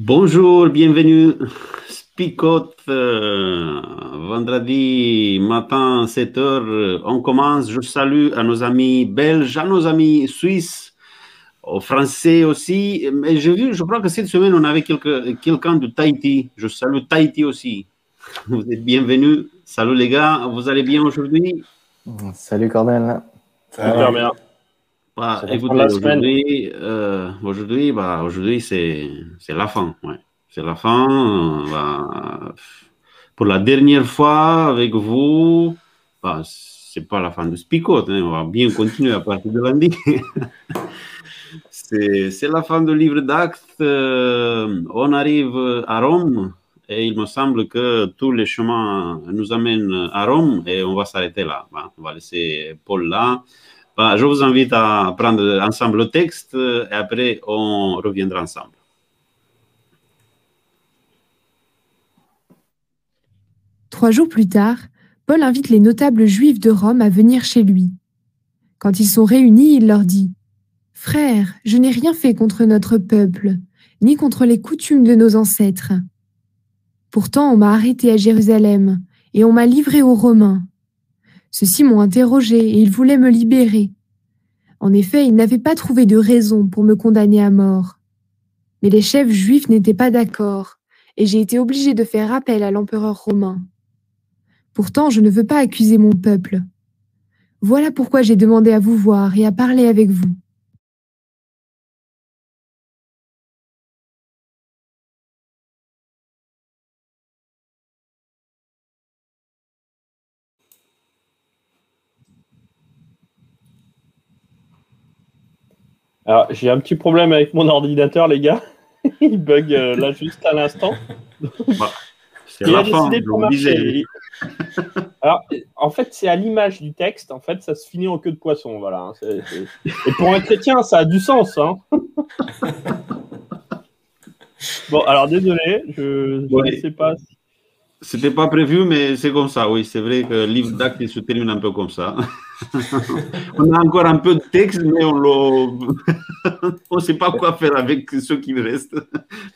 Bonjour, bienvenue. Spicot, euh, vendredi matin, 7h, on commence. Je salue à nos amis belges, à nos amis suisses, aux Français aussi. Mais j'ai vu, je crois que cette semaine, on avait quelqu'un de Tahiti. Je salue Tahiti aussi. Vous êtes bienvenus. Salut les gars, vous allez bien aujourd'hui? Salut Cornel. Salut. bien. Bah, aujourd'hui, euh, aujourd'hui, bah, aujourd'hui c'est, c'est la fin. Ouais. C'est la fin. Bah, pour la dernière fois avec vous, bah, c'est pas la fin de Spicot. Hein, on va bien continuer à partir de lundi. c'est, c'est la fin du livre d'actes. Euh, on arrive à Rome et il me semble que tous les chemins nous amènent à Rome et on va s'arrêter là. Bah, on va laisser Paul là. Bah, je vous invite à prendre ensemble le texte et après on reviendra ensemble. Trois jours plus tard, Paul invite les notables juifs de Rome à venir chez lui. Quand ils sont réunis, il leur dit Frères, je n'ai rien fait contre notre peuple, ni contre les coutumes de nos ancêtres. Pourtant, on m'a arrêté à Jérusalem et on m'a livré aux Romains. Ceux-ci m'ont interrogé et ils voulaient me libérer. En effet, ils n'avaient pas trouvé de raison pour me condamner à mort. Mais les chefs juifs n'étaient pas d'accord, et j'ai été obligé de faire appel à l'empereur romain. Pourtant, je ne veux pas accuser mon peuple. Voilà pourquoi j'ai demandé à vous voir et à parler avec vous. Alors, j'ai un petit problème avec mon ordinateur, les gars. Il bug euh, là juste à l'instant. Bah, c'est la fin, Alors, en fait, c'est à l'image du texte. En fait, ça se finit en queue de poisson. Voilà. Hein. Et pour un chrétien, ça a du sens. Hein. bon, alors désolé, je ne sais pas c'était pas prévu, mais c'est comme ça, oui. C'est vrai que le livre d'actes se termine un peu comme ça. on a encore un peu de texte, mais on ne sait pas quoi faire avec ce qui reste.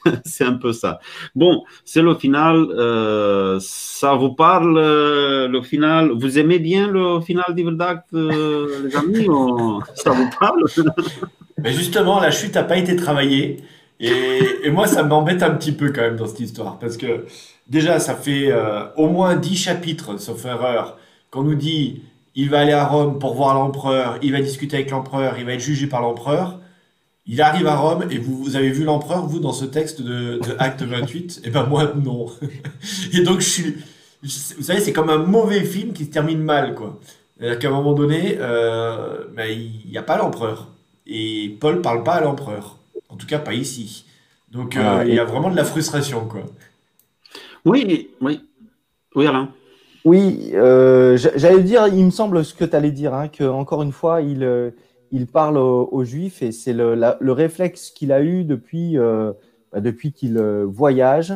c'est un peu ça. Bon, c'est le final. Euh, ça vous parle, euh, le final? Vous aimez bien le final d'actes, euh, les amis Ça vous parle? Mais Justement, la chute n'a pas été travaillée. Et, et moi, ça m'embête un petit peu quand même dans cette histoire. Parce que déjà, ça fait euh, au moins 10 chapitres, sauf erreur, qu'on nous dit il va aller à Rome pour voir l'empereur, il va discuter avec l'empereur, il va être jugé par l'empereur. Il arrive à Rome et vous, vous avez vu l'empereur, vous, dans ce texte de, Acte 28 Et eh ben moi, non. et donc, je suis. Vous savez, c'est comme un mauvais film qui se termine mal, quoi. C'est-à-dire qu'à un moment donné, euh, ben, il n'y a pas l'empereur. Et Paul parle pas à l'empereur. En tout cas, pas ici. Donc, euh, il y a vraiment de la frustration, quoi. Oui, oui. Oui, Alain. Oui, euh, j'allais dire, il me semble ce que tu allais dire, hein, que encore une fois, il, euh, il parle aux, Juifs et c'est le, le, réflexe qu'il a eu depuis, euh, bah, depuis qu'il voyage.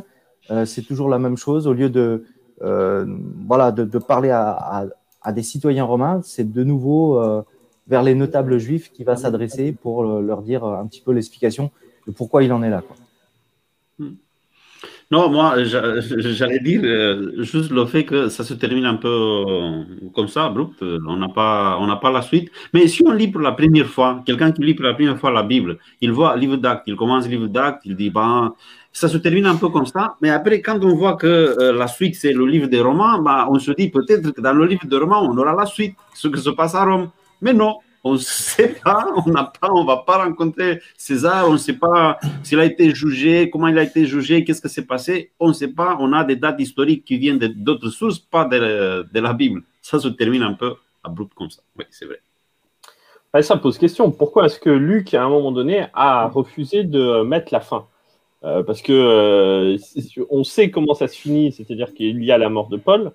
c'est toujours la même chose. Au lieu de, voilà, de, parler à, à, à, des citoyens romains, c'est de nouveau vers les notables juifs qu'il va s'adresser pour leur dire un petit peu l'explication de pourquoi il en est là. Quoi. Non, moi, j'allais dire euh, juste le fait que ça se termine un peu euh, comme ça, abrupt. On n'a pas, on n'a pas la suite. Mais si on lit pour la première fois, quelqu'un qui lit pour la première fois la Bible, il voit livre d'actes, il commence livre d'actes, il dit, bah, ça se termine un peu comme ça. Mais après, quand on voit que euh, la suite, c'est le livre des Romains, bah, on se dit peut-être que dans le livre des Romains, on aura la suite, ce qui se passe à Rome. Mais non, on ne sait pas, on n'a pas, on va pas rencontrer César, on ne sait pas s'il a été jugé, comment il a été jugé, qu'est-ce qui s'est passé, on ne sait pas. On a des dates historiques qui viennent d'autres sources, pas de, la Bible. Ça se termine un peu abrupt comme ça. Oui, c'est vrai. ça pose question. Pourquoi est-ce que Luc, à un moment donné, a refusé de mettre la fin? Euh, Parce que euh, on sait comment ça se finit, c'est-à-dire qu'il y a la mort de Paul.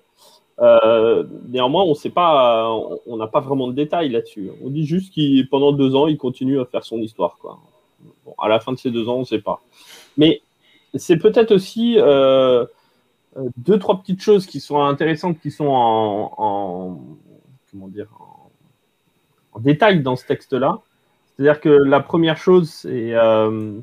Euh, néanmoins, on sait pas, on n'a pas vraiment de détails là-dessus. On dit juste qu'il pendant deux ans, il continue à faire son histoire. À la fin de ces deux ans, on ne sait pas. Mais c'est peut-être aussi euh, deux, trois petites choses qui sont intéressantes, qui sont en, comment dire, en, détail dans ce texte-là. C'est-à-dire que la première chose, c'est euh,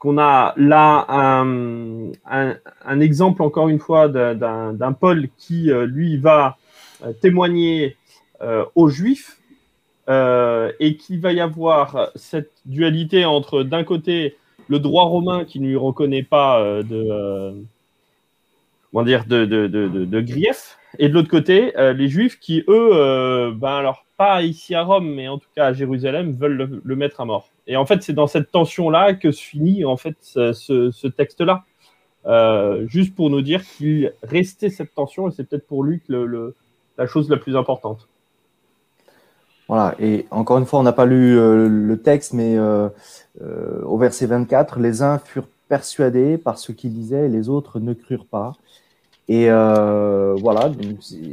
qu'on a là un, exemple, encore une fois, d'un Paul qui, euh, lui, va euh, témoigner euh, aux Juifs et qu'il va y avoir cette dualité entre, d'un côté, le droit romain qui ne lui reconnaît pas de, comment grief, et de l'autre côté, les Juifs qui, eux, ben alors, pas ici à Rome, mais en tout cas à Jérusalem, veulent le mettre à mort. Et en fait, c'est dans cette tension-là que se finit en fait ce, texte-là. Euh, juste pour nous dire qu'il restait cette tension, et c'est peut-être pour lui le, la chose la plus importante. Voilà, et encore une fois, on n'a pas lu euh, le texte, mais euh, au verset 24, les uns furent persuadés par ce qu'ils disaient et les autres ne crurent pas. Et voilà,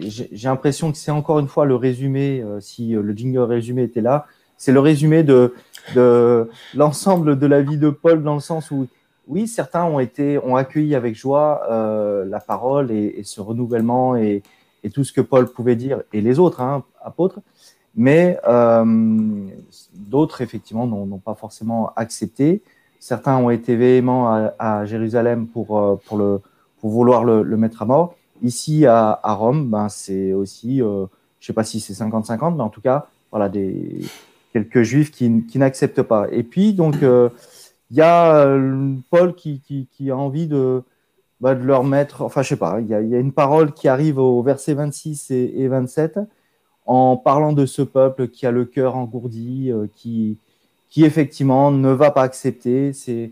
j'ai l'impression que c'est encore une fois le résumé, si le jingle résumé était là, c'est le résumé de, l'ensemble de la vie de Paul dans le sens où, oui, certains ont été, ont accueilli avec joie euh, la parole et, ce renouvellement et, tout ce que Paul pouvait dire et les autres hein, apôtres, mais euh, d'autres effectivement n'ont pas forcément accepté. Certains ont été véhéments à, à Jérusalem pour euh, pour le pour vouloir le, mettre à mort. Ici à, Rome, ben c'est aussi, euh, je sais pas si c'est 50-50, mais en tout cas, voilà des quelques juifs qui, n'acceptent pas. Et puis, donc, il euh, y a euh, Paul qui, a envie de, bah, de leur mettre, enfin, je sais pas, il y a, une parole qui arrive au verset 26 et, et, 27 en parlant de ce peuple qui a le cœur engourdi, qui, qui effectivement ne va pas accepter. C'est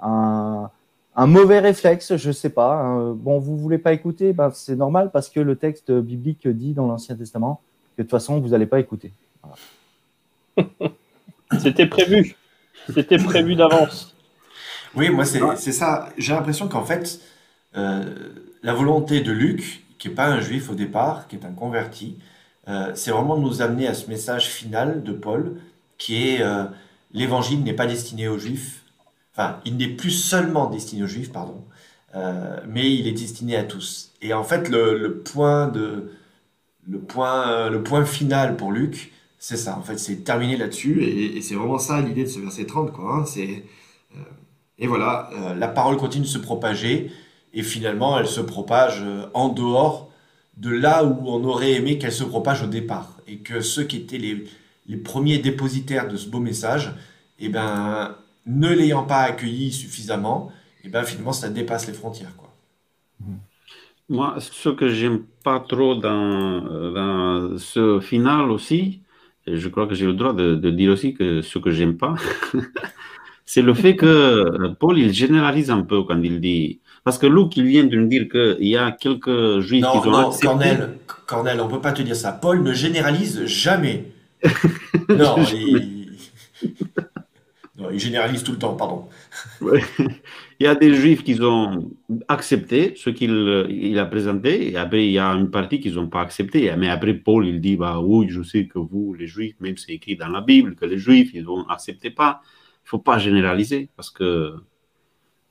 un, un mauvais réflexe, je sais pas. Hein. Bon, vous voulez pas écouter, ben, c'est normal parce que le texte biblique dit dans l'Ancien Testament que de toute façon, vous n'allez pas écouter. Voilà. C'était prévu. C'était prévu d'avance. Oui, moi, c'est ça. J'ai l'impression qu'en fait, euh, la volonté de Luc, qui n'est pas un juif au départ, qui est un converti, euh, c'est vraiment de nous amener à ce message final de Paul, qui est euh, l'évangile n'est pas destiné aux juifs. Enfin, il n'est plus seulement destiné aux juifs, pardon, mais il est destiné à tous. Et en fait, le, le point final pour Luc, c'est ça, en fait, c'est terminé là-dessus, et, c'est vraiment ça l'idée de ce verset 30, quoi. Hein, euh, et voilà, euh, la parole continue de se propager, et finalement, elle se propage euh, en dehors de là où on aurait aimé qu'elle se propage au départ, et que ceux qui étaient les, les premiers dépositaires de ce beau message, eh ben, ne l'ayant pas accueilli suffisamment, eh ben, finalement, ça dépasse les frontières, quoi. Moi, ce que j'aime pas trop dans, dans ce final aussi, je crois que j'ai le droit de, dire aussi que ce que j'aime pas, c'est le fait que euh, Paul, il généralise un peu quand il dit. Parce que Luc, il vient de nous dire qu'il y a quelques juifs qui ont non, accepté... Cornel, Cornel, on peut pas te dire ça. Paul ne généralise jamais. non, il... il généralise tout le temps, pardon. il y a des juifs qui ont accepté ce qu'il il a présenté, et après, il y a une partie qui n'ont pas accepté. Mais après, Paul, il dit bah, Oui, je sais que vous, les juifs, même c'est écrit dans la Bible, que les juifs, ils n'ont accepté pas. Il ne faut pas généraliser, parce que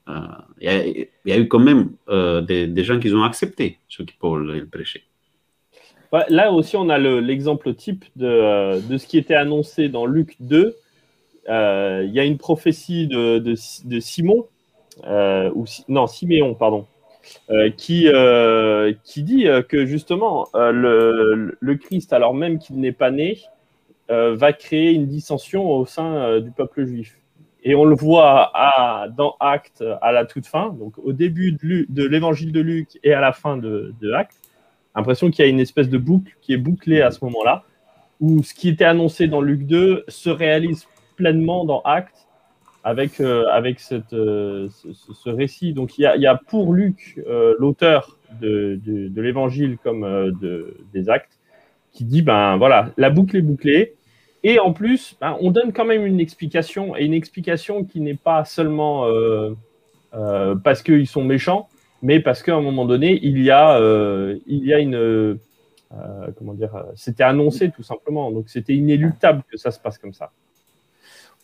euh, il y, a eu quand même euh, des, gens qui ont accepté ce que Paul il prêchait. là aussi, on a l'exemple type de, euh, de, ce qui était annoncé dans Luc 2. Il y a une prophétie de, Simon euh, ou non Siméon, pardon, euh, qui, euh, qui dit que justement le, Christ, alors même qu'il n'est pas né, va créer une dissension au sein du peuple juif. Et on le voit dans Actes à la toute fin, donc au début de l'évangile de Luc et à la fin de, de Actes. L'impression qu'il y a une espèce de boucle qui est bouclée à ce moment-là, où ce qui était annoncé dans Luc 2 se réalise pleinement dans Actes avec, euh, avec cette, euh, ce, récit. Donc il y a, pour Luc, euh, l'auteur de, de, de l'évangile comme de, des actes, qui dit, ben voilà, la boucle est bouclée. Et en plus, ben, on donne quand même une explication, et une explication qui n'est pas seulement parce qu'ils sont méchants, mais parce qu'à un moment donné, il y a, il y a une... comment dire C'était annoncé tout simplement. Donc c'était inéluctable que ça se passe comme ça.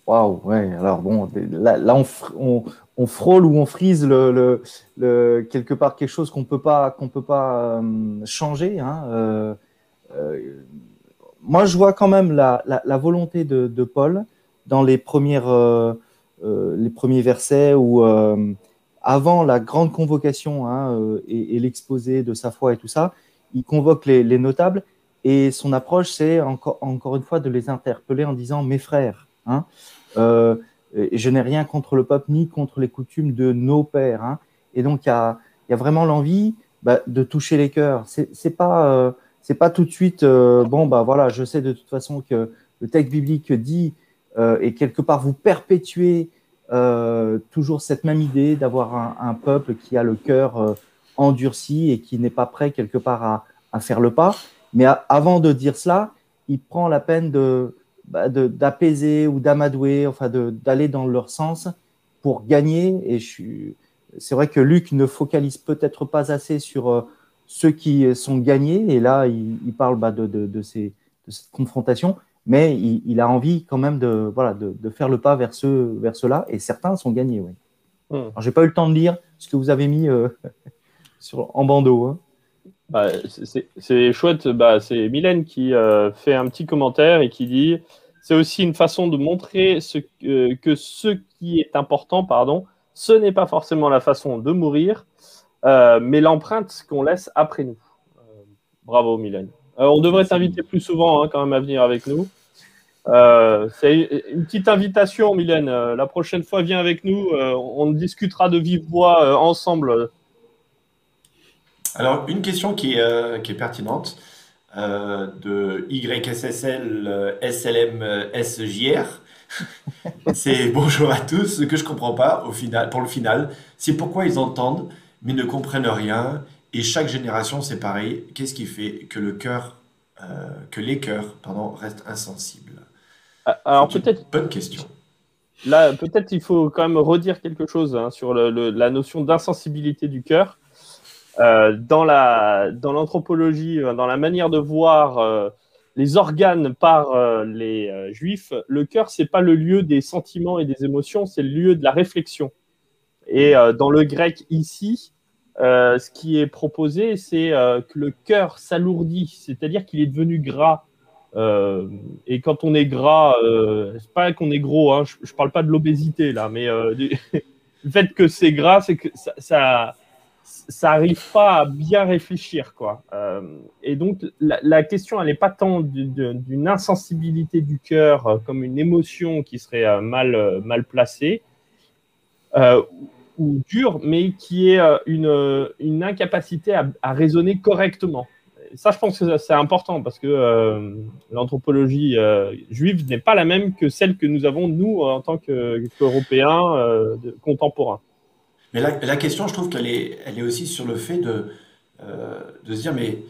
Waouh, ouais. Alors bon, là, on, frôle ou on frise quelque part quelque chose qu'on peut pas qu'on peut pas euh, changer. Hein. Euh, euh, moi, je vois quand même la, volonté de, Paul dans les premiers versets où, avant la grande convocation hein, et, l'exposé de sa foi et tout ça, il convoque les, les notables et son approche, c'est encore, encore une fois de les interpeller en disant Mes frères, hein, euh, je n'ai rien contre le peuple ni contre les coutumes de nos pères. Hein. Et donc, il y a, vraiment l'envie bah, de toucher les cœurs. C'est pas, euh, c'est pas tout de suite, euh, bon, bah voilà, je sais de toute façon que le texte biblique dit, et quelque part, vous perpétuez toujours cette même idée d'avoir un, peuple qui a le cœur endurci et qui n'est pas prêt quelque part à faire le pas. Mais avant de dire cela, il prend la peine de bah, d'apaiser ou d'amadouer, enfin d'aller dans leur sens pour gagner. Et c'est vrai que Luc ne focalise peut-être pas assez sur euh, ceux qui sont gagnés. Et là, il, il parle bah, de, de, de, ces, de, cette confrontation, mais il, il, a envie quand même de, voilà, de, faire le pas vers ceux, vers ceux-là. Et certains sont gagnés. Oui. Mmh. Alors, j'ai pas eu le temps de lire ce que vous avez mis euh, sur, en bandeau. Hein. Bah, c'est chouette. Bah, c'est Mylène qui euh, fait un petit commentaire et qui dit c'est aussi une façon de montrer ce, euh, que ce qui est important, pardon, ce n'est pas forcément la façon de mourir, euh, mais l'empreinte qu'on laisse après nous. Bravo, Mylène. On devrait t'inviter plus souvent hein, quand même à venir avec nous. c'est une petite invitation, Mylène. la prochaine fois, viens avec nous. on discutera de vive voix ensemble alors, une question qui est, euh, qui est pertinente euh, de YSSL SLM SJR. c'est bonjour à tous. Ce que je comprends pas au final, pour le final, c'est pourquoi ils entendent mais ne comprennent rien. Et chaque génération, c'est pareil. Qu'est-ce qui fait que le cœur, euh, que les cœurs, pardon, restent insensibles? Ah, Alors peut-être. Bonne question. Là, peut-être il faut quand même redire quelque chose hein, sur le, le, la notion d'insensibilité du cœur. Euh, dans la dans l'anthropologie, euh, dans la manière de voir euh, les organes par euh, les euh, juifs, le cœur c'est pas le lieu des sentiments et des émotions, c'est le lieu de la réflexion. Et dans le grec ici, ce qui est proposé, c'est que le cœur s'alourdit, c'est-à-dire qu'il est devenu gras. et quand on est gras, c'est pas qu'on est gros, hein, je, je parle pas de l'obésité là, mais le fait que c'est gras, c'est que ça ça arrive pas à bien réfléchir, quoi. Euh, et donc, la, question, elle n'est pas tant d'une insensibilité du cœur euh, comme une émotion qui serait euh, mal, mal placée ou dure, mais qui est une, incapacité à, raisonner correctement. Ça, je pense que c'est important parce que l'anthropologie juive n'est pas la même que celle que nous avons, nous, en tant qu'Européens contemporains. Mais la, question, je trouve qu'elle est, elle est aussi sur le fait de, euh, de se dire, mais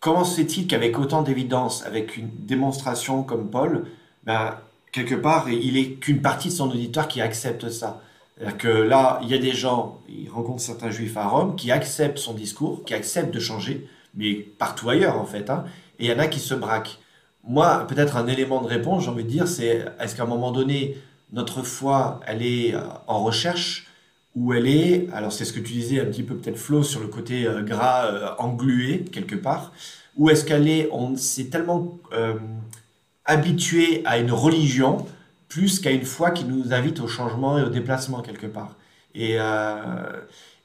comment se fait-il qu'avec autant d'évidence, avec une démonstration comme Paul, ben, quelque part, il est qu'une partie de son auditoire qui accepte ça? C'est-à-dire que là, il y a des gens, il rencontre certains juifs à Rome qui acceptent son discours, qui acceptent de changer, mais partout ailleurs en fait. Hein, et il y en a qui se braquent. Moi, peut-être un élément de réponse, j'ai envie de dire, c'est est-ce qu'à un moment donné, notre foi, elle est en recherche? Où elle est, alors c'est ce que tu disais un petit peu peut-être Flo sur le côté euh, gras euh, englué quelque part, où est-ce qu'elle est, on s'est tellement euh, habitué à une religion plus qu'à une foi qui nous invite au changement et au déplacement quelque part. Et,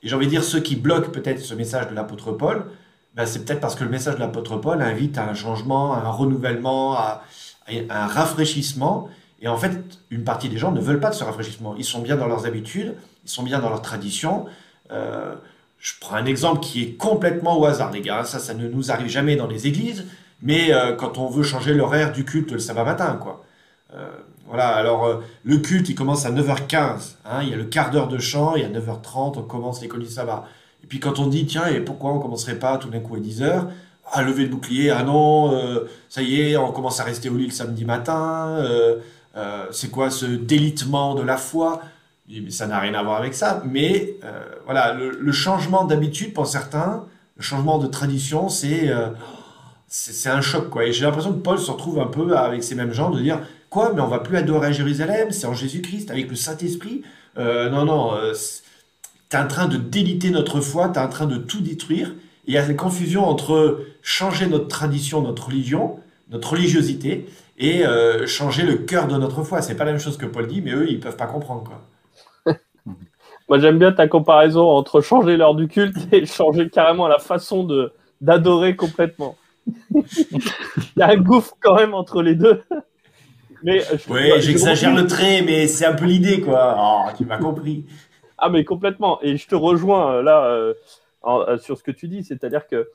j'ai envie de dire, ceux qui bloquent peut-être ce message de l'apôtre Paul, ben c'est peut-être parce que le message de l'apôtre Paul invite à un changement, à un renouvellement, à un rafraîchissement. Et en fait, une partie des gens ne veulent pas de ce rafraîchissement. Ils sont bien dans leurs habitudes, ils sont bien dans leur tradition. Euh, je prends un exemple qui est complètement au hasard, les gars. Ça, ça ne nous arrive jamais dans les églises. Mais euh, quand on veut changer l'horaire du culte le sabbat matin, quoi. Euh, voilà, alors le culte, il commence à 9h15. Hein, il y a le quart d'heure de chant, y a 9h30, on commence l'école du sabbat. Et puis quand on dit, tiens, et pourquoi on commencerait pas tout d'un coup à 10h Ah, lever le bouclier, ah non, ça y est, on commence à rester au lit le samedi matin. c'est quoi ce délitement de la foi? Ça n'a rien à voir avec ça, mais euh, voilà, le, changement d'habitude pour certains, le changement de tradition, c'est euh, c'est un choc quoi. Et j'ai l'impression que Paul se retrouve un peu avec ces mêmes gens de dire quoi, mais on va plus adorer à Jérusalem, c'est en Jésus-Christ avec le Saint Esprit. Euh, non non, euh, t'es en train de déliter notre foi, t'es en train de tout détruire. Il y a cette confusion entre changer notre tradition, notre religion, notre religiosité, et changer le cœur de notre foi. C'est pas la même chose que Paul dit, mais eux, ils peuvent pas comprendre. Quoi. Moi, j'aime bien ta comparaison entre changer l'heure du culte et changer carrément la façon de d'adorer complètement. Il y a un gouffre quand même entre les deux. Mais, oui, j'exagère le trait, mais c'est un peu l'idée, quoi. Oh, tu m'as compris. Ah, mais complètement. Et je te rejoins euh, là euh, euh, sur ce que tu dis, c'est-à-dire que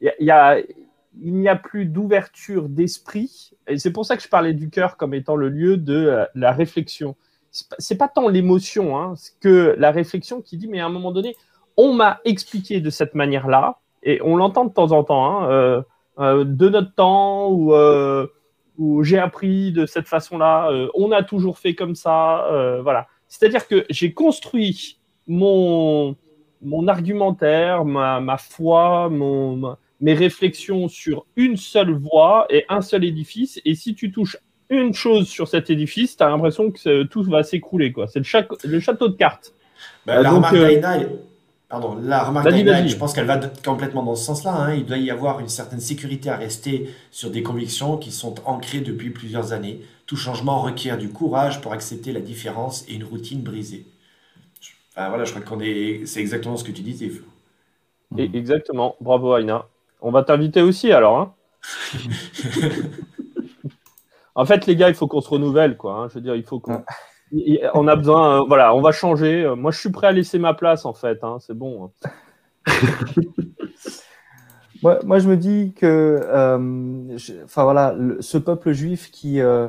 il y, a, il n'y a plus d'ouverture d'esprit. Et c'est pour ça que je parlais du cœur comme étant le lieu de la réflexion. C'est pas tant l'émotion hein, que la réflexion qui dit, mais à un moment donné, on m'a expliqué de cette manière-là, et on l'entend de temps en temps, hein, de notre temps, ou, ou j'ai appris de cette façon-là, on a toujours fait comme ça, voilà. C'est-à-dire que j'ai construit mon, mon argumentaire, ma, ma foi, mes réflexions sur une seule voie et un seul édifice. Et si tu touches une chose sur cet édifice, tu as l'impression que tout va s'écrouler. C'est le, le, château de cartes. Bah, la, remarque euh, pardon, la remarque je pense qu'elle va complètement dans ce sens-là. Hein. Il doit y avoir une certaine sécurité à rester sur des convictions qui sont ancrées depuis plusieurs années. Tout changement requiert du courage pour accepter la différence et une routine brisée. voilà, je crois qu'on est, c'est exactement ce que tu disais. Et exactement. Bravo, Aina. On va t'inviter aussi alors. Hein. en fait, les gars, il faut qu'on se renouvelle, quoi. Hein. Je veux dire, il faut qu'on. On a besoin, euh, voilà, on va changer. Moi, je suis prêt à laisser ma place, en fait. Hein. C'est bon. Moi, je me dis que, euh, enfin voilà, ce peuple juif qui euh,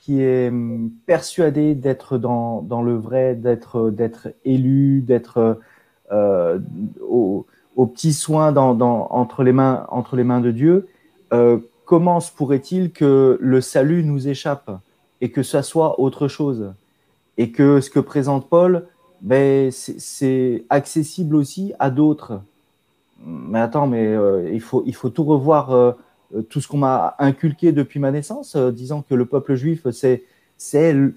qui est hum, persuadé d'être dans, dans le vrai, d'être d'être élu, d'être euh, au, au, petit soin dans, dans, entre les mains entre les mains de Dieu, euh, comment se pourrait-il que le salut nous échappe et que ça soit autre chose et que ce que présente Paul, ben c'est accessible aussi à d'autres mais attends, mais euh, il, faut, tout revoir, euh, tout ce qu'on m'a inculqué depuis ma naissance, euh, disant que le peuple juif, c'est, le,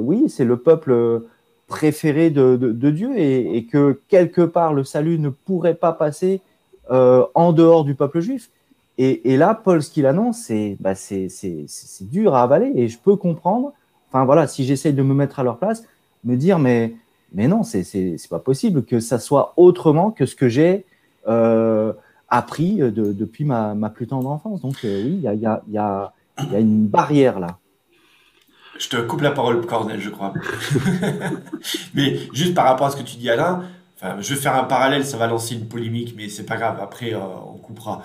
oui, le peuple préféré de, Dieu et, que quelque part le salut ne pourrait pas passer en dehors du peuple juif. Et, là, Paul, ce qu'il annonce, c'est, bah, c'est, dur à avaler et je peux comprendre. Enfin voilà, si j'essaye de me mettre à leur place, me dire, mais mais non, c'est pas possible que ça soit autrement que ce que j'ai euh, appris de, depuis ma, plus tendre enfance. Donc euh, oui, il y, a, y a, une barrière là. Je te coupe la parole, Cornel, je crois. mais juste par rapport à ce que tu dis, Alain, je vais faire un parallèle, ça va lancer une polémique, mais c'est pas grave, après euh, on coupera.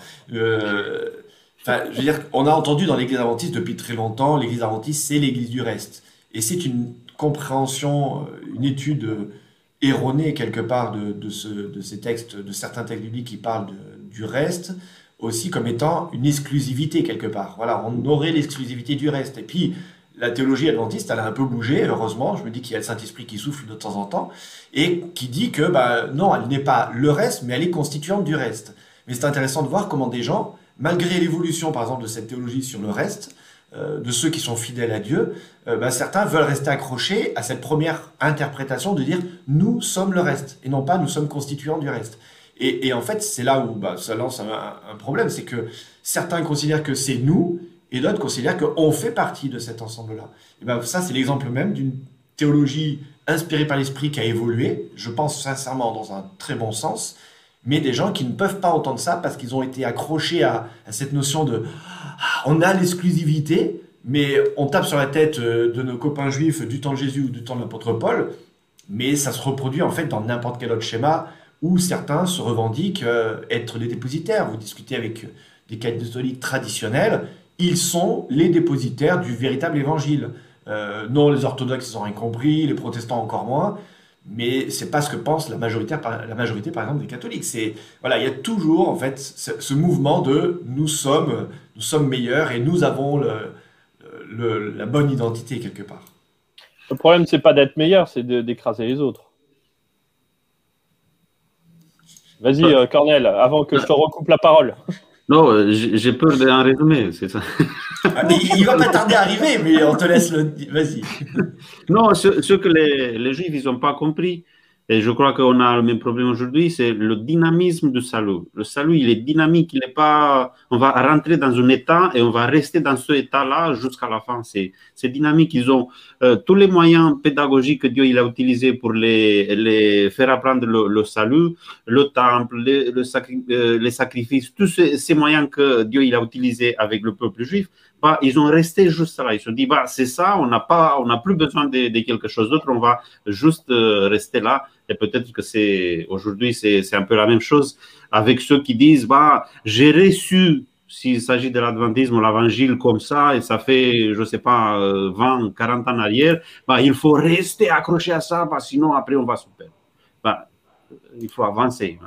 Enfin, je veux dire, on a entendu dans l'Église adventiste depuis très longtemps, l'Église adventiste, c'est l'Église du reste. Et c'est une compréhension, euh, une étude euh, erronée quelque part de, de, ce, de, ces textes, de certains textes bibliques qui parlent du reste, aussi comme étant une exclusivité quelque part. Voilà, on aurait l'exclusivité du reste. Et puis, la théologie adventiste, elle a un peu bougé, heureusement. Je me dis qu'il y a le Saint-Esprit qui souffle de temps en temps et qui dit que, bah, non, elle n'est pas le reste, mais elle est constituante du reste. Mais c'est intéressant de voir comment des gens, malgré l'évolution, par exemple, de cette théologie sur le reste, euh, de ceux qui sont fidèles à Dieu, euh, ben, certains veulent rester accrochés à cette première interprétation de dire nous sommes le reste et non pas nous sommes constituants du reste. Et, en fait, c'est là où bah, ça lance un, problème, c'est que certains considèrent que c'est nous et d'autres considèrent qu'on fait partie de cet ensemble-là. Et ben, ça, c'est l'exemple même d'une théologie inspirée par l'esprit qui a évolué, je pense sincèrement dans un très bon sens, mais des gens qui ne peuvent pas entendre ça parce qu'ils ont été accrochés à, cette notion de ah, on a l'exclusivité, mais on tape sur la tête euh, de nos copains juifs du temps de Jésus ou du temps de l'apôtre Paul, mais ça se reproduit en fait dans n'importe quel autre schéma où certains se revendiquent euh, être les dépositaires. Vous discutez avec des catholiques traditionnels, ils sont les dépositaires du véritable évangile. Euh, non, les orthodoxes, ils ont rien compris, les protestants encore moins mais c'est pas ce que pense la majorité, la majorité par exemple des catholiques. C'est voilà, il y a toujours en fait ce, mouvement de nous sommes, nous sommes meilleurs et nous avons le, la bonne identité quelque part. Le problème c'est pas d'être meilleur, c'est d'écraser les autres. Vas-y, euh, Cornel, avant que je te recoupe la parole. Non, euh, j'ai peur d'un résumé, c'est ça. Ah, il va pas tarder à arriver, mais on te laisse le. Vas-y. Non, ce, que les, les Juifs, ils n'ont pas compris, Et je crois qu'on a le même problème aujourd'hui, c'est le dynamisme du salut. Le salut, il est dynamique, il n'est pas. On va rentrer dans un état et on va rester dans ce état-là jusqu'à la fin. C'est dynamique. Ils ont euh, tous les moyens pédagogiques que Dieu il a utilisés pour les, les faire apprendre le, salut, le temple, les, le euh, les sacrifices, tous ces, ces, moyens que Dieu il a utilisés avec le peuple juif. Bah, ils ont resté juste là. Ils se dit, bah, c'est ça, on n'a pas, on n'a plus besoin de, quelque chose d'autre, on va juste euh, rester là. Et peut-être que c'est aujourd'hui, c'est un peu la même chose avec ceux qui disent bah, j'ai reçu, s'il s'agit de l'adventisme, l'évangile comme ça, et ça fait, je ne sais pas, 20, euh, 40 ans arrière, bah, il faut rester accroché à ça, bah, sinon après on va se perdre. Bah, il faut avancer.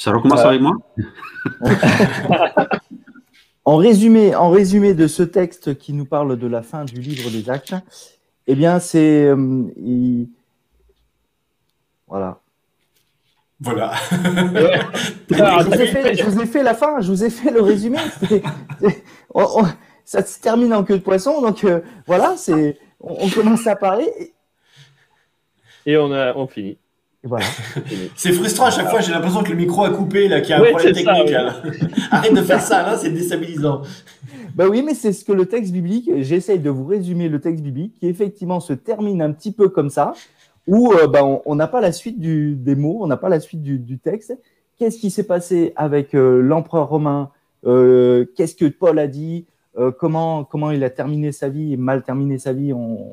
Ça recommence euh. avec moi En résumé, en résumé de ce texte qui nous parle de la fin du livre des Actes, eh bien, c'est. Euh, voilà. Voilà. je, vous ai fait, la fin, je vous ai fait le résumé. ça se termine en queue de poisson, donc euh, voilà, c'est, on, commence à parler. Et on, a, on finit. Voilà. c'est frustrant à chaque fois, j'ai l'impression que le micro a coupé, là, qu'il y a un problème technique. Arrête de faire ça, là, c'est déstabilisant. Bah oui, mais c'est ce que le texte biblique, j'essaye de vous résumer le texte biblique, qui effectivement se termine un petit peu comme ça, où euh, bah, on n'a pas la suite du, des mots, on n'a pas la suite du, texte. Qu'est-ce qui s'est passé avec euh, l'empereur romain euh, Qu'est-ce que Paul a dit comment, comment il a terminé sa vie et mal terminé sa vie on,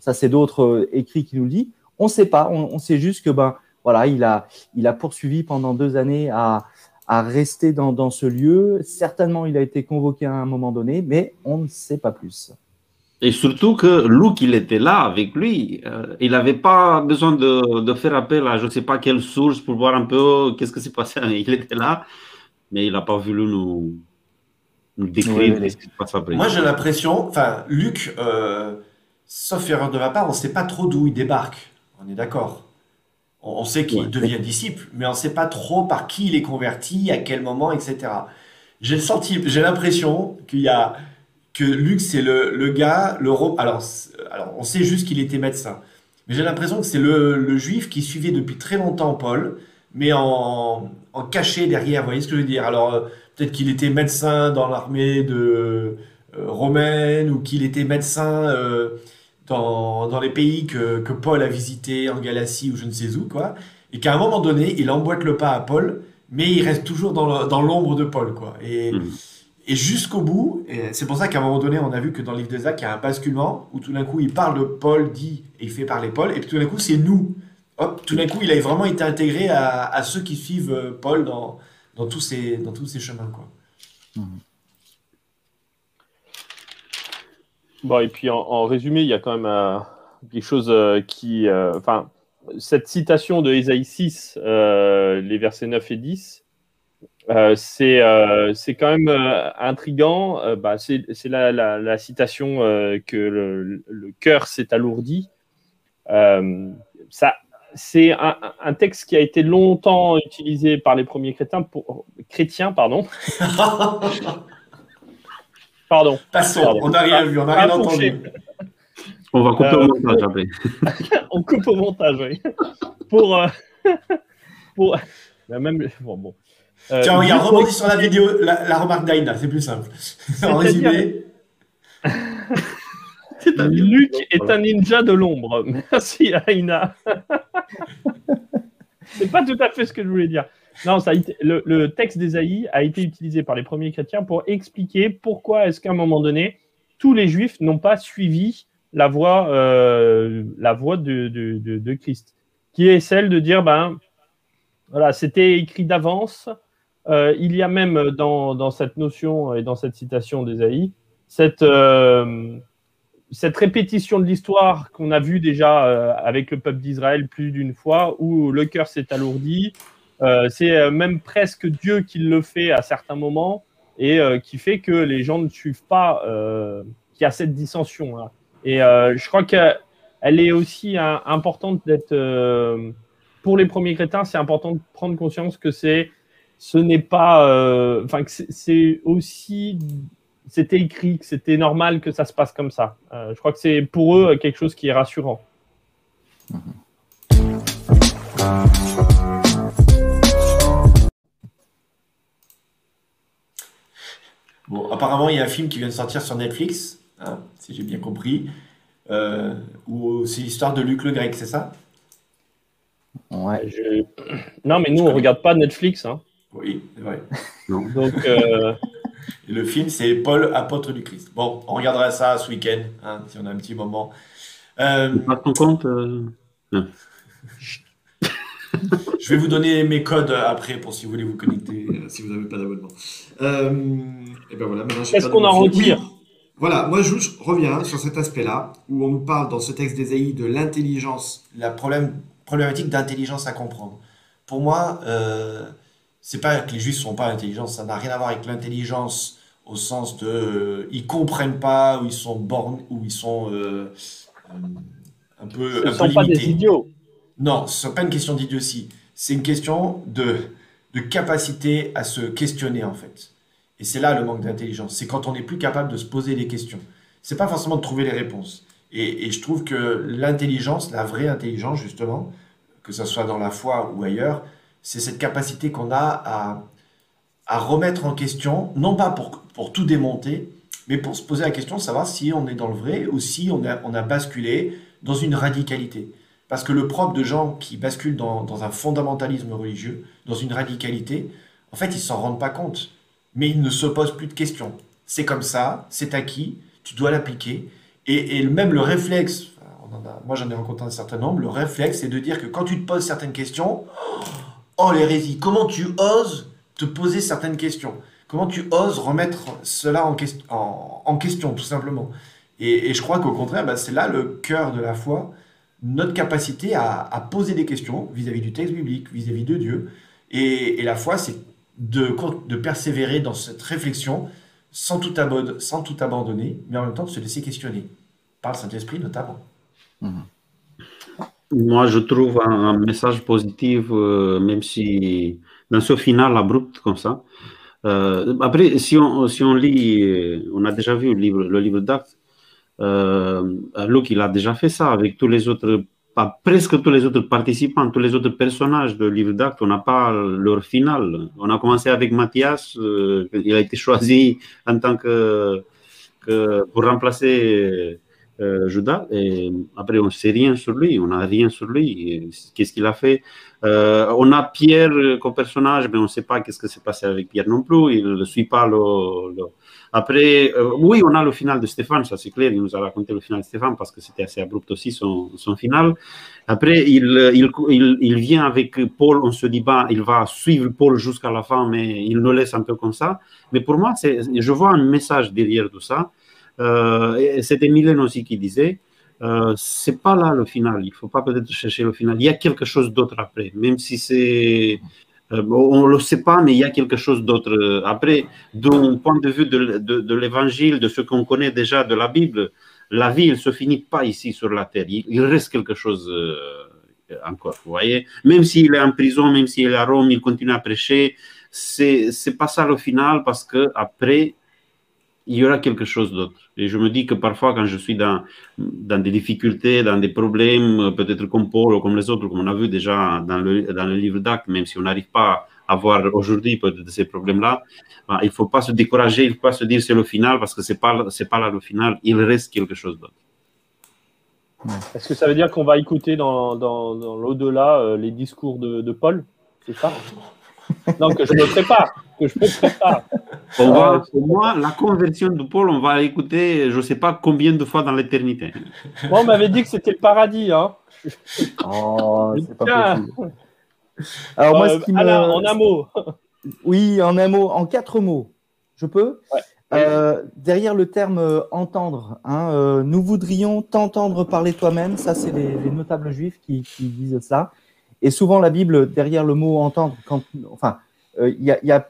Ça, c'est d'autres écrits qui nous le disent. On ne sait pas. On, sait juste que ben voilà, il a, il a poursuivi pendant deux années à, à rester dans, dans, ce lieu. Certainement, il a été convoqué à un moment donné, mais on ne sait pas plus. Et surtout que Luc, il était là avec lui. Euh, il n'avait pas besoin de, de, faire appel à je ne sais pas quelle source pour voir un peu qu'est-ce qui s'est passé. Il était là, mais il n'a pas voulu nous, nous décrire ce qui se passe après. Moi, j'ai l'impression, enfin, Luc, euh, sauf erreur de ma part, on ne sait pas trop d'où il débarque. On est d'accord. On, sait qu'il devient disciple, mais on ne sait pas trop par qui il est converti, à quel moment, etc. J'ai senti, j'ai l'impression qu'il y a que Luc c'est le, le, gars, le alors, alors on sait juste qu'il était médecin, mais j'ai l'impression que c'est le, le, juif qui suivait depuis très longtemps Paul, mais en, en caché derrière. Vous voyez ce que je veux dire? Alors euh, peut-être qu'il était médecin dans l'armée de euh, romaine ou qu'il était médecin. Euh, dans, dans les pays que, que, Paul a visités, en Galatie ou je ne sais où, quoi, et qu'à un moment donné, il emboîte le pas à Paul, mais il reste toujours dans l'ombre de Paul, quoi. Et, mmh. et jusqu'au bout, c'est pour ça qu'à un moment donné, on a vu que dans le livre des Actes, il y a un basculement où tout d'un coup, il parle de Paul, dit, et il fait parler Paul, et puis tout d'un coup, c'est nous. Hop, tout d'un coup, il a vraiment été intégré à, à ceux qui suivent euh, Paul dans, dans, tous, ces, dans tous ces chemins, quoi. Mmh. Bon, et puis en, résumé, il y a quand même euh, quelque chose euh, qui. Euh, enfin, cette citation de Ésaïe 6, les versets 9 et 10, c'est quand même intriguant. Bah, c'est la, la, citation que le, cœur s'est alourdi. ça, c'est un, texte qui a été longtemps utilisé par les premiers chrétiens, chrétiens pardon, Pardon. Passons, on n'a rien vu, on n'a rien entendu. On va couper au euh, montage après. on coupe au montage, oui. pour. Euh, pour... Bah, même... Bon, bon. Euh, Tiens, regarde, rebondis sur la vidéo, la, remarque d'Aïna, c'est plus simple. en résumé. Luc est un ninja de l'ombre. Merci, Aïna. c'est pas tout à fait ce que je voulais dire. Non, le, texte d'Ésaïe a été utilisé par les premiers chrétiens pour expliquer pourquoi est-ce qu'à un moment donné, tous les juifs n'ont pas suivi la voie, euh, la voie de, Christ, qui est celle de dire, ben, voilà, c'était écrit d'avance. Euh, il y a même dans, cette notion et dans cette citation d'Ésaïe, cette, euh, cette répétition de l'histoire qu'on a vue déjà avec le peuple d'Israël plus d'une fois, où le cœur s'est alourdi, c'est euh, même presque Dieu qui le fait à certains moments et euh, qui fait que les gens ne suivent pas, qu'il y a cette dissension. Là. Et je crois qu'elle est aussi importante d'être, pour les premiers chrétiens, c'est important de prendre conscience que c'est, ce n'est pas, enfin, c'est aussi c'était écrit, que c'était normal que ça se passe comme ça. Euh, je crois que c'est pour eux quelque chose qui est rassurant. Bon, apparemment, il y a un film qui vient de sortir sur Netflix, hein, si j'ai bien compris, euh, où c'est l'histoire de Luc le Grec, c'est ça? Ouais. Je- Non, mais nous, on regarde pas Netflix. Hein. Oui, c'est vrai. Donc, euh, le film, c'est Paul, apôtre du Christ. Bon, on regardera ça ce week-end, hein, si on a un petit moment. Euh, Pas ton compte euh, je vais vous donner mes codes après pour si vous voulez vous connecter, euh, si vous n'avez pas d'abonnement. Euh, et ben voilà, Qu'est-ce qu'on en retire? Oui. Voilà, moi je, reviens sur cet aspect-là, où on nous parle dans ce texte d'Ésaïe de l'intelligence, la problème, problématique d'intelligence à comprendre. Pour moi, euh, c'est pas que les Juifs sont pas intelligents, ça n'a rien à voir avec l'intelligence au sens de euh, ils comprennent pas, ou ils sont bornés, ou ils sont euh, euh, un peu, ce ne sont pas des idiots. Non, ce n'est pas une question d'idiotie. C'est une question de, de capacité à se questionner, en fait. Et c'est là le manque d'intelligence. C'est quand on n'est plus capable de se poser des questions. C'est pas forcément de trouver les réponses. Et, je trouve que l'intelligence, la vraie intelligence, justement, que ce soit dans la foi ou ailleurs, c'est cette capacité qu'on a à, à remettre en question, non pas pour, pour tout démonter, mais pour se poser la question de savoir si on est dans le vrai ou si on a, on a basculé dans une radicalité. Parce que le propre de gens qui basculent dans, un fondamentalisme religieux, dans une radicalité, en fait, ils s'en rendent pas compte. Mais ils ne se posent plus de questions. C'est comme ça, c'est acquis, tu dois l'appliquer. Et, et même le réflexe, moi j'en ai rencontré un certain nombre, le réflexe, c'est de dire que quand tu te poses certaines questions, oh l'hérésie, comment tu oses te poser certaines questions? Comment tu oses remettre cela en, en- question, tout simplement? Et, et je crois qu'au contraire, bah, c'est là le cœur de la foi, notre capacité à, poser des questions vis-à-vis du texte biblique, vis-à-vis de Dieu. Et, la foi, c'est de, persévérer dans cette réflexion sans tout, abandonner, mais en même temps de se laisser questionner, par le Saint-Esprit notamment. Moi, je trouve un, message positif, euh, même si dans ce final abrupt comme ça. Euh, après, si on, lit, euh, on a déjà vu le livre, le euh, Luc, il a déjà fait ça avec tous les autres, presque tous les autres participants, tous les autres personnages du livre d'Actes. On n'a pas leur final. On a commencé avec Mathias, euh, il a été choisi en tant que, pour remplacer euh, Judas. Après, on ne sait rien sur lui, on n'a rien sur lui. Qu'est-ce qu'il a fait? Euh, On a Pierre comme personnage, mais on ne sait pas qu'est-ce que s'est passé avec Pierre non plus. Il ne suit pas le- Après, euh, oui, on a le final de Stéphane, ça c'est clair. Il nous a raconté le final de Stéphane parce que c'était assez abrupt aussi son, son final. Après, il, il, il, il vient avec Paul, on se dit, bah, il va suivre Paul jusqu'à la fin, mais il nous laisse un peu comme ça. Mais pour moi, je vois un message derrière tout ça. Euh, c'était Mylène aussi qui disait, euh, c'est pas là le final. Il faut pas peut-être chercher le final. Il y a quelque chose d'autre après, même si c'est, euh, on le sait pas, mais il y a quelque chose d'autre après. D'un point de vue de, de, l'évangile, de ce qu'on connaît déjà de la Bible, la vie, elle se finit pas ici sur la terre. Il, reste quelque chose euh, encore. Vous voyez, même s'il est en prison, même s'il est à Rome, il continue à prêcher. C'est c'est pas ça le final parce que après il y aura quelque chose d'autre. Et je me dis que parfois, quand je suis dans, dans des difficultés, dans des problèmes, peut-être comme Paul ou comme les autres, comme on a vu déjà dans le, dans le livre d'actes, même si on n'arrive pas à voir aujourd'hui peut-être ces problèmes-là, ben, il ne faut pas se décourager, il ne faut pas se dire c'est le final, parce que ce n'est pas, c'est pas là le final, il reste quelque chose d'autre. Est-ce que ça veut dire qu'on va écouter dans, dans, dans l'au-delà euh, les discours de, de Paul? C'est ça? Non, que je me prépare. Que je prépare. On va, pour moi, la conversion de Paul, on va l'écouter, je ne sais pas combien de fois dans l'éternité. Moi, on m'avait dit que c'était le paradis. Hein. Oh, c'est pas Tiens. possible. Alors, moi, Euh, ce qui me... Alain, en un mot. Oui, en un mot, en quatre mots. Je peux Ouais. Euh, Derrière le terme euh, entendre, hein, euh, nous voudrions t'entendre parler toi-même. Ça, c'est les, les notables juifs qui, qui disent ça. Et souvent, la Bible, derrière le mot entendre, quand, enfin, euh, il y, a, il y a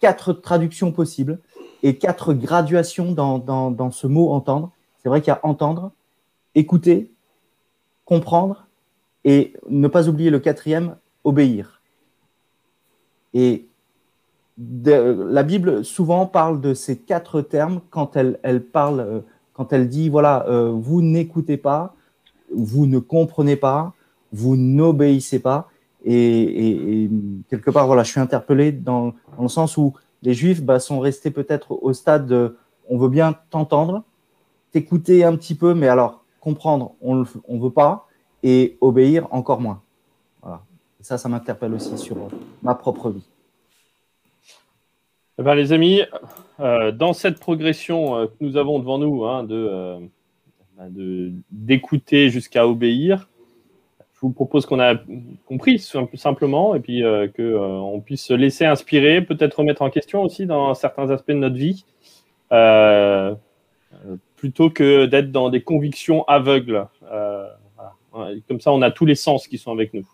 quatre traductions possibles et quatre graduations dans, ce mot entendre. C'est vrai qu'il y a entendre, écouter, comprendre et ne pas oublier le quatrième, obéir. Et la Bible souvent parle de ces quatre termes quand elle, elle parle, euh, quand elle dit voilà, euh, vous n'écoutez pas, vous ne comprenez pas, vous n'obéissez pas. Et, quelque part, voilà, je suis interpellé dans, le sens où les Juifs bah, sont restés peut-être au stade de on veut bien t'entendre, t'écouter un petit peu, mais alors comprendre, on ne veut pas, et obéir encore moins. Voilà. Et ça, ça m'interpelle aussi sur ma propre vie. Eh ben, les amis, euh, dans cette progression euh, que nous avons devant nous, hein, euh, de, d'écouter jusqu'à obéir, je vous propose qu'on a compris simplement et puis qu'on puisse se laisser inspirer, peut-être remettre en question aussi dans certains aspects de notre vie, plutôt que d'être dans des convictions aveugles. Comme ça, on a tous les sens qui sont avec nous.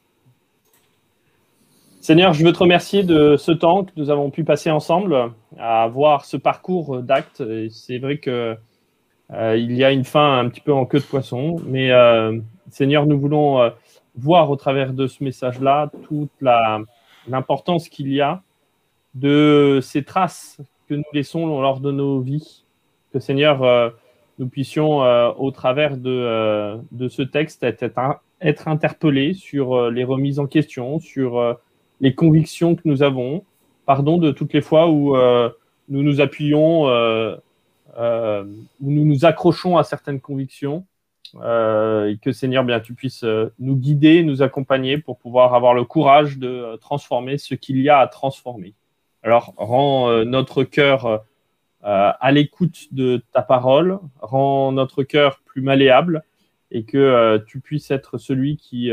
Seigneur, je veux te remercier de ce temps que nous avons pu passer ensemble à voir ce parcours d'actes. C'est vrai que euh, il y a une fin un petit peu en queue de poisson, mais euh, Seigneur, nous voulons euh, voir au travers de ce message-là toute l'importance qu'il y a de ces traces que nous laissons lors de nos vies. Que Seigneur, nous puissions au travers de, de ce texte être, être interpellés sur les remises en question, sur les convictions que nous avons. Pardon de toutes les fois où euh, nous nous appuyons, euh, euh, où nous nous accrochons à certaines convictions. Et que Seigneur, bien, tu puisses nous guider, nous accompagner pour pouvoir avoir le courage de transformer ce qu'il y a à transformer. Alors, rends notre cœur à l'écoute de ta parole, rends notre cœur plus malléable et que tu puisses être celui qui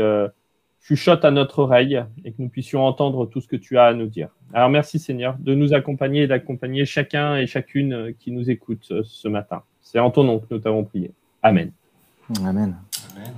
chuchote à notre oreille et que nous puissions entendre tout ce que tu as à nous dire. Alors merci Seigneur de nous accompagner et d'accompagner chacun et chacune qui nous écoute ce matin. C'est en ton nom que nous t'avons prié. Amen. Amen. Amen.